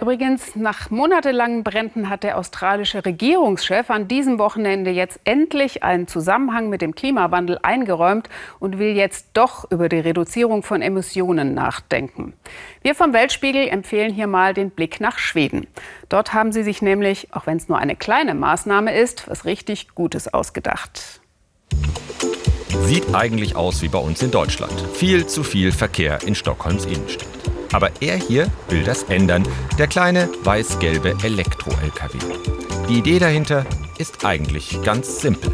Übrigens, nach monatelangen Bränden hat der australische Regierungschef an diesem Wochenende jetzt endlich einen Zusammenhang mit dem Klimawandel eingeräumt und will jetzt doch über die Reduzierung von Emissionen nachdenken. Wir vom Weltspiegel empfehlen hier mal den Blick nach Schweden. Dort haben sie sich nämlich, auch wenn es nur eine kleine Maßnahme ist, was richtig Gutes ausgedacht. Sieht eigentlich aus wie bei uns in Deutschland. Viel zu viel Verkehr in Stockholms Innenstadt. Aber er hier will das ändern. Der kleine weiß-gelbe Elektro-LKW. Die Idee dahinter ist eigentlich ganz simpel.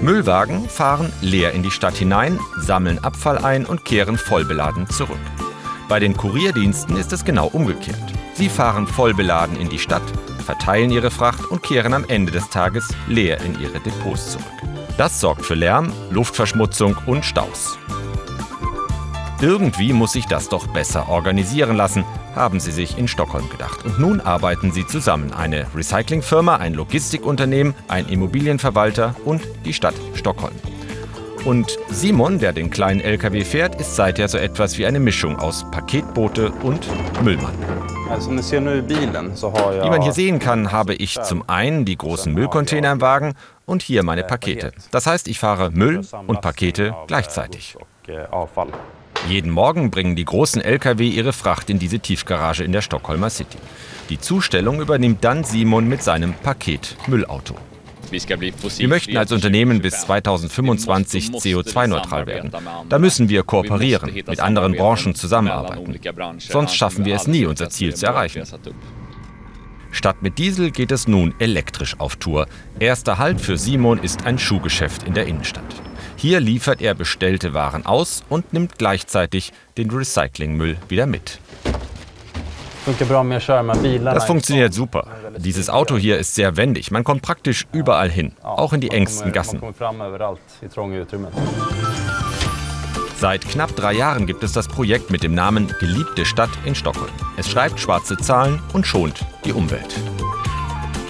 Müllwagen fahren leer in die Stadt hinein, sammeln Abfall ein und kehren vollbeladen zurück. Bei den Kurierdiensten ist es genau umgekehrt. Sie fahren vollbeladen in die Stadt, verteilen ihre Fracht und kehren am Ende des Tages leer in ihre Depots zurück. Das sorgt für Lärm, Luftverschmutzung und Staus. Irgendwie muss sich das doch besser organisieren lassen, haben sie sich in Stockholm gedacht. Und nun arbeiten sie zusammen. Eine Recyclingfirma, ein Logistikunternehmen, ein Immobilienverwalter und die Stadt Stockholm. Und Simon, der den kleinen LKW fährt, ist seither so etwas wie eine Mischung aus Paketboote und Müllmann. Wie man hier sehen kann, habe ich zum einen die großen Müllcontainer im Wagen und hier meine Pakete. Das heißt, ich fahre Müll und Pakete gleichzeitig. Jeden Morgen bringen die großen Lkw ihre Fracht in diese Tiefgarage in der Stockholmer City. Die Zustellung übernimmt dann Simon mit seinem Paket-Müllauto. Wir möchten als Unternehmen bis 2025 CO2-neutral werden. Da müssen wir kooperieren, mit anderen Branchen zusammenarbeiten. Sonst schaffen wir es nie, unser Ziel zu erreichen. Statt mit Diesel geht es nun elektrisch auf Tour. Erster Halt für Simon ist ein Schuhgeschäft in der Innenstadt. Hier liefert er bestellte Waren aus und nimmt gleichzeitig den Recyclingmüll wieder mit. Das funktioniert super. Dieses Auto hier ist sehr wendig. Man kommt praktisch überall hin, auch in die engsten Gassen. Seit knapp drei Jahren gibt es das Projekt mit dem Namen Geliebte Stadt in Stockholm. Es schreibt schwarze Zahlen und schont die Umwelt.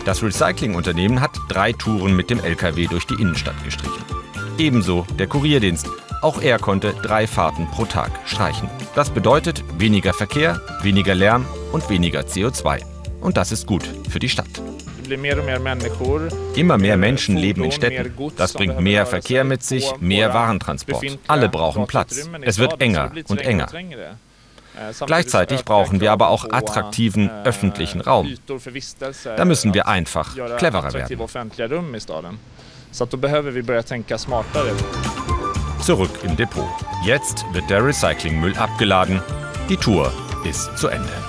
Das Recyclingunternehmen hat drei Touren mit dem LKW durch die Innenstadt gestrichen. Ebenso der Kurierdienst. Auch er konnte drei Fahrten pro Tag streichen. Das bedeutet weniger Verkehr, weniger Lärm und weniger CO2. Und das ist gut für die Stadt. Immer mehr Menschen leben in Städten. Das bringt mehr Verkehr mit sich, mehr Warentransport. Alle brauchen Platz. Es wird enger und enger. Gleichzeitig brauchen wir aber auch attraktiven öffentlichen Raum. Da müssen wir einfach cleverer werden. Så att då behöver vi börja tänka smartare. Zurück im Depot. Jetzt wird der Recyclingmüll abgeladen. Die Tour ist zu Ende.